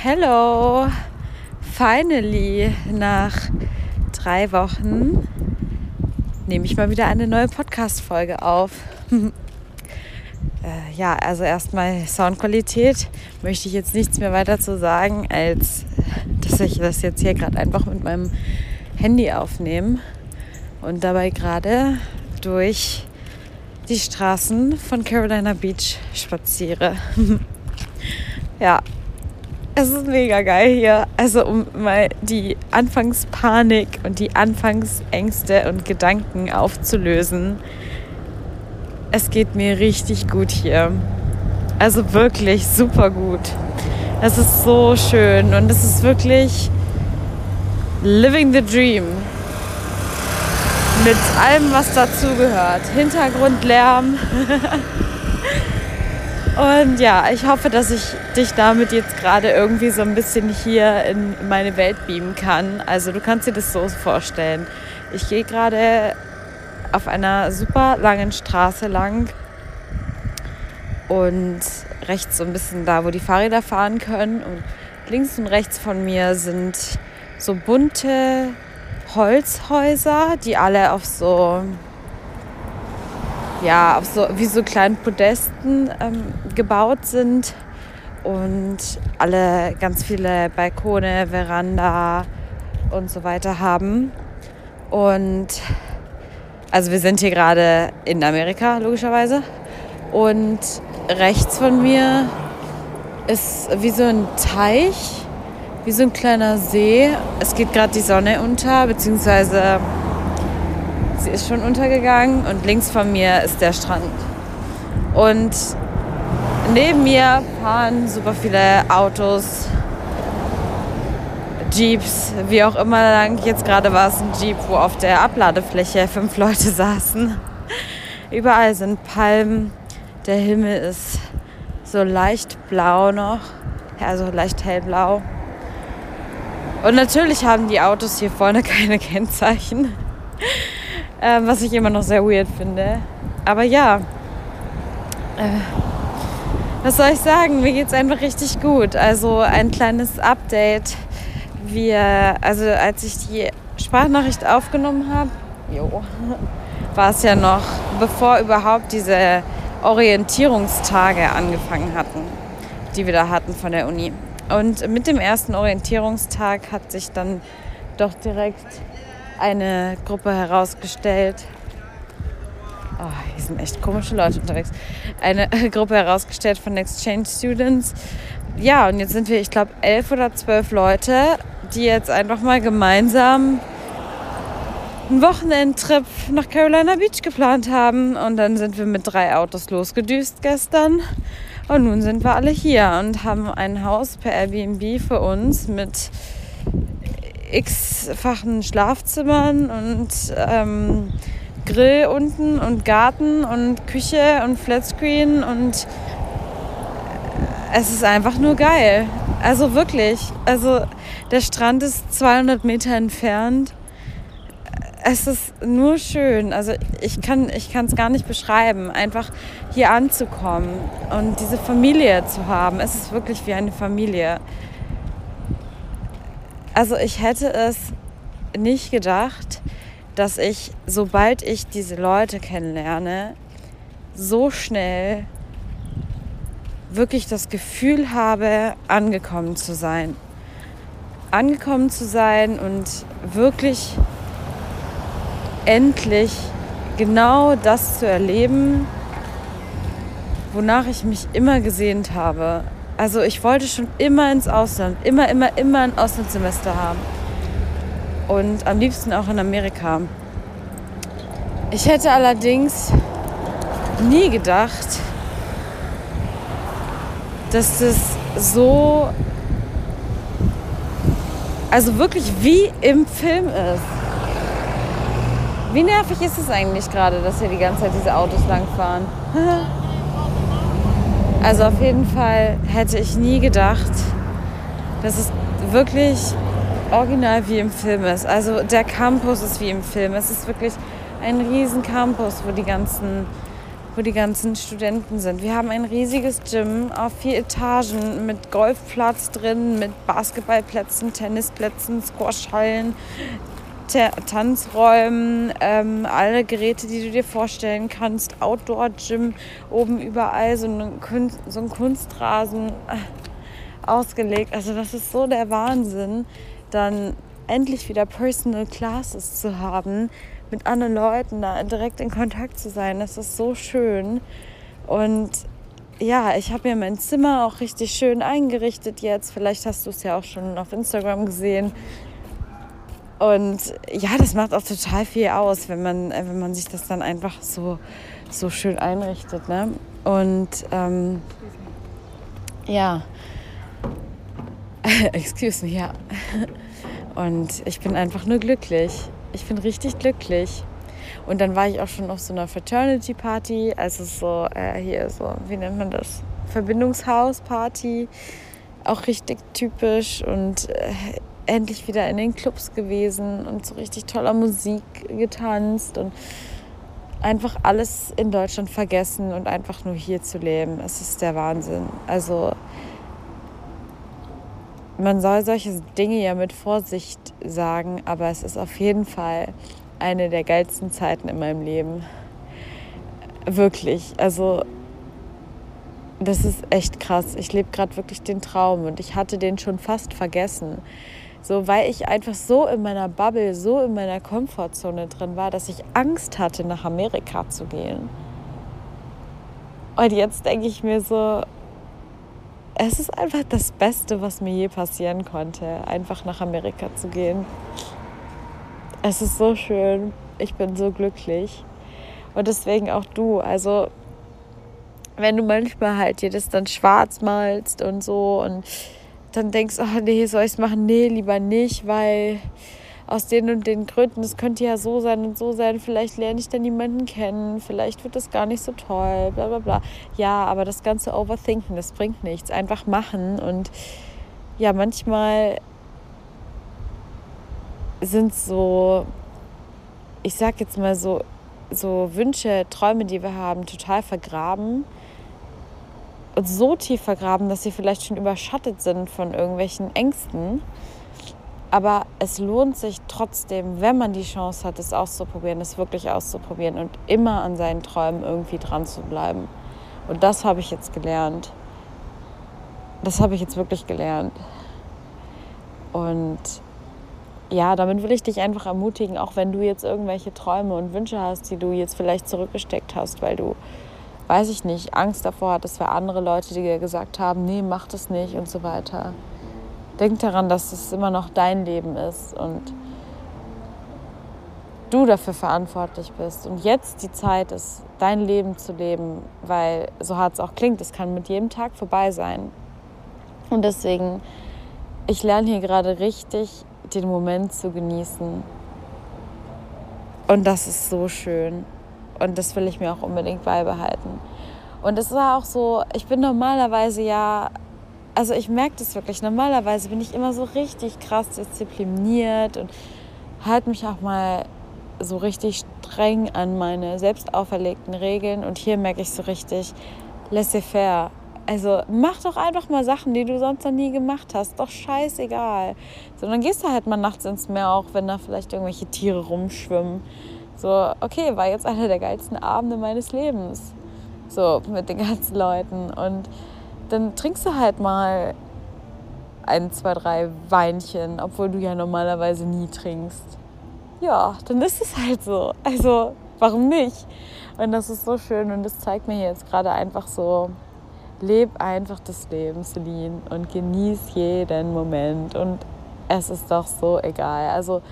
Hello! Finally, nach drei Wochen nehme ich mal wieder eine neue Podcast-Folge auf. äh, ja, also erstmal Soundqualität möchte ich jetzt nichts mehr weiter zu sagen, als dass ich das jetzt hier gerade einfach mit meinem Handy aufnehme und dabei gerade durch die Straßen von Carolina Beach spaziere. ja, es ist mega geil hier. Also um mal die Anfangspanik und die Anfangsängste und Gedanken aufzulösen. Es geht mir richtig gut hier. Also wirklich super gut. Es ist so schön und es ist wirklich living the dream. Mit allem, was dazugehört. Hintergrundlärm. Und ja, ich hoffe, dass ich dich damit jetzt gerade irgendwie so ein bisschen hier in meine Welt beamen kann. Also du kannst dir das so vorstellen. Ich gehe gerade auf einer super langen Straße lang und rechts so ein bisschen da, wo die Fahrräder fahren können. Und links und rechts von mir sind so bunte Holzhäuser, die alle auf so ja, auf so, wie so kleinen Podesten ähm, gebaut sind und alle ganz viele Balkone, Veranda und so weiter haben. Und also wir sind hier gerade in Amerika, logischerweise. Und rechts von mir ist wie so ein Teich, wie so ein kleiner See. Es geht gerade die Sonne unter, beziehungsweise sie ist schon untergegangen und links von mir ist der Strand. Und neben mir fahren super viele Autos, Jeeps, wie auch immer lang. Jetzt gerade war es ein Jeep, wo auf der Abladefläche fünf Leute saßen. Überall sind Palmen. Der Himmel ist so leicht blau noch, also leicht hellblau. Und natürlich haben die Autos hier vorne keine Kennzeichen äh, was ich immer noch sehr weird finde. Aber ja, äh, was soll ich sagen? Mir geht es einfach richtig gut. Also ein kleines Update. Wir, also als ich die Sprachnachricht aufgenommen habe, war es ja noch, bevor überhaupt diese Orientierungstage angefangen hatten, die wir da hatten von der Uni. Und mit dem ersten Orientierungstag hat sich dann doch direkt eine Gruppe herausgestellt. Oh, hier sind echt komische Leute unterwegs. Eine Gruppe herausgestellt von Exchange Students. Ja, und jetzt sind wir, ich glaube, elf oder zwölf Leute, die jetzt einfach mal gemeinsam einen Wochenendtrip nach Carolina Beach geplant haben. Und dann sind wir mit drei Autos losgedüst gestern. Und nun sind wir alle hier und haben ein Haus per Airbnb für uns mit x-fachen Schlafzimmern und ähm, Grill unten und Garten und Küche und Flatscreen und es ist einfach nur geil. Also wirklich. Also der Strand ist 200 Meter entfernt. Es ist nur schön. Also ich kann ich es gar nicht beschreiben. Einfach hier anzukommen und diese Familie zu haben. Es ist wirklich wie eine Familie. Also ich hätte es nicht gedacht, dass ich, sobald ich diese Leute kennenlerne, so schnell wirklich das Gefühl habe, angekommen zu sein. Angekommen zu sein und wirklich endlich genau das zu erleben, wonach ich mich immer gesehnt habe. Also ich wollte schon immer ins Ausland, immer, immer, immer ein Auslandssemester haben. Und am liebsten auch in Amerika. Ich hätte allerdings nie gedacht, dass das so, also wirklich wie im Film ist. Wie nervig ist es eigentlich gerade, dass hier die ganze Zeit diese Autos langfahren? Also auf jeden Fall hätte ich nie gedacht, dass es wirklich original wie im Film ist. Also der Campus ist wie im Film. Es ist wirklich ein riesen Campus, wo die ganzen wo die ganzen Studenten sind. Wir haben ein riesiges Gym auf vier Etagen mit Golfplatz drin, mit Basketballplätzen, Tennisplätzen, Squashhallen, Tanzräumen, ähm, alle Geräte, die du dir vorstellen kannst, Outdoor-Gym, oben überall so, Kunst, so ein Kunstrasen äh, ausgelegt. Also das ist so der Wahnsinn, dann endlich wieder Personal Classes zu haben, mit anderen Leuten da direkt in Kontakt zu sein. Das ist so schön. Und ja, ich habe mir mein Zimmer auch richtig schön eingerichtet jetzt. Vielleicht hast du es ja auch schon auf Instagram gesehen. Und ja, das macht auch total viel aus, wenn man, wenn man sich das dann einfach so, so schön einrichtet. Ne? Und ähm, ja, excuse me, ja. Und ich bin einfach nur glücklich. Ich bin richtig glücklich. Und dann war ich auch schon auf so einer Fraternity Party, also so äh, hier so, wie nennt man das? Verbindungshaus Party. Auch richtig typisch und äh, endlich wieder in den Clubs gewesen und so richtig toller Musik getanzt und einfach alles in Deutschland vergessen und einfach nur hier zu leben. Es ist der Wahnsinn. Also man soll solche Dinge ja mit Vorsicht sagen, aber es ist auf jeden Fall eine der geilsten Zeiten in meinem Leben. Wirklich. Also das ist echt krass. Ich lebe gerade wirklich den Traum und ich hatte den schon fast vergessen. So, weil ich einfach so in meiner Bubble, so in meiner Komfortzone drin war, dass ich Angst hatte, nach Amerika zu gehen. Und jetzt denke ich mir so, es ist einfach das Beste, was mir je passieren konnte, einfach nach Amerika zu gehen. Es ist so schön. Ich bin so glücklich. Und deswegen auch du. Also, wenn du manchmal halt dir das dann schwarz malst und so und dann denkst, oh nee, soll ich es machen? Nee, lieber nicht, weil aus den und den Gründen, das könnte ja so sein und so sein, vielleicht lerne ich dann jemanden kennen, vielleicht wird das gar nicht so toll, bla bla bla. Ja, aber das ganze Overthinken, das bringt nichts. Einfach machen und ja, manchmal sind so, ich sag jetzt mal so, so Wünsche, Träume, die wir haben, total vergraben so tief vergraben, dass sie vielleicht schon überschattet sind von irgendwelchen Ängsten. Aber es lohnt sich trotzdem, wenn man die Chance hat, es auszuprobieren, es wirklich auszuprobieren und immer an seinen Träumen irgendwie dran zu bleiben. Und das habe ich jetzt gelernt. Das habe ich jetzt wirklich gelernt. Und ja, damit will ich dich einfach ermutigen, auch wenn du jetzt irgendwelche Träume und Wünsche hast, die du jetzt vielleicht zurückgesteckt hast, weil du weiß ich nicht, Angst davor hat, dass wir andere Leute, dir gesagt haben, nee, mach das nicht und so weiter. Denk daran, dass es immer noch dein Leben ist und du dafür verantwortlich bist. Und jetzt die Zeit ist, dein Leben zu leben, weil so hart es auch klingt, es kann mit jedem Tag vorbei sein. Und deswegen, ich lerne hier gerade richtig, den Moment zu genießen. Und das ist so schön. Und das will ich mir auch unbedingt beibehalten. Und es war auch so, ich bin normalerweise ja, also ich merke das wirklich, normalerweise bin ich immer so richtig krass diszipliniert und halte mich auch mal so richtig streng an meine selbst auferlegten Regeln. Und hier merke ich so richtig, laissez-faire. Also mach doch einfach mal Sachen, die du sonst noch nie gemacht hast. Doch scheißegal. So, dann gehst du halt mal nachts ins Meer, auch wenn da vielleicht irgendwelche Tiere rumschwimmen. So, okay, war jetzt einer der geilsten Abende meines Lebens. So, mit den ganzen Leuten. Und dann trinkst du halt mal ein, zwei, drei Weinchen, obwohl du ja normalerweise nie trinkst. Ja, dann ist es halt so. Also, warum nicht? Und das ist so schön und das zeigt mir jetzt gerade einfach so, leb einfach das Leben, Celine, und genieß jeden Moment. Und es ist doch so egal. Also,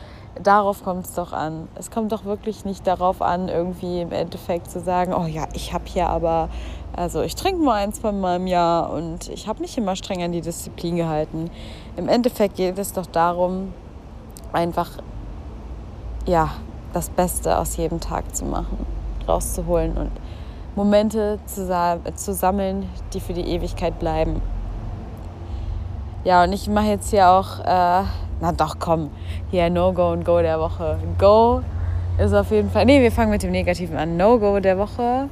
darauf kommt es doch an. Es kommt doch wirklich nicht darauf an, irgendwie im Endeffekt zu sagen, oh ja, ich habe hier aber, also ich trinke nur eins von meinem Jahr und ich habe mich immer streng an die Disziplin gehalten. Im Endeffekt geht es doch darum, einfach, ja, das Beste aus jedem Tag zu machen, rauszuholen und Momente zu, zu sammeln, die für die Ewigkeit bleiben. Ja, und ich mache jetzt hier auch... Äh, na doch, komm. Hier, No-Go und Go der Woche. Go ist auf jeden Fall. Nee, wir fangen mit dem Negativen an. No-Go der Woche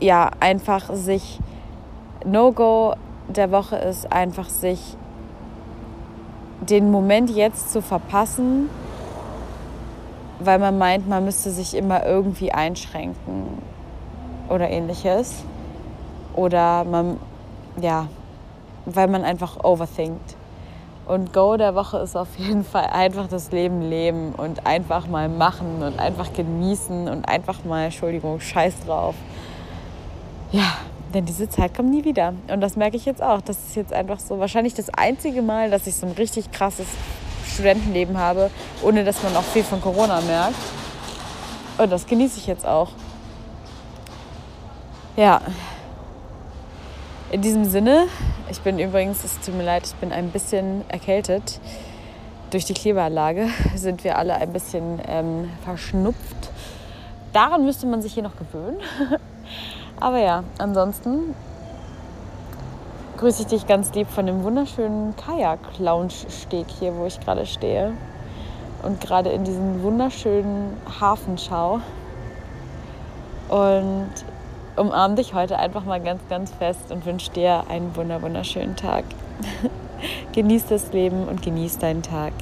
ja, einfach sich, No-Go der Woche ist einfach sich den Moment jetzt zu verpassen, weil man meint, man müsste sich immer irgendwie einschränken oder ähnliches. Oder man, ja, weil man einfach overthinkt. Und Go der Woche ist auf jeden Fall einfach das Leben leben und einfach mal machen und einfach genießen und einfach mal, Entschuldigung, scheiß drauf. Ja, denn diese Zeit kommt nie wieder. Und das merke ich jetzt auch. Das ist jetzt einfach so wahrscheinlich das einzige Mal, dass ich so ein richtig krasses Studentenleben habe, ohne dass man auch viel von Corona merkt. Und das genieße ich jetzt auch. Ja. In diesem Sinne, ich bin übrigens, es tut mir leid, ich bin ein bisschen erkältet. Durch die Klimaanlage sind wir alle ein bisschen ähm, verschnupft. Daran müsste man sich hier noch gewöhnen. Aber ja, ansonsten grüße ich dich ganz lieb von dem wunderschönen Kajak-Lounge-Steg hier, wo ich gerade stehe. Und gerade in diesen wunderschönen Hafen schaue. Und umarme dich heute einfach mal ganz, ganz fest und wünsche dir einen wunderschönen Tag. genieß das Leben und genieß deinen Tag.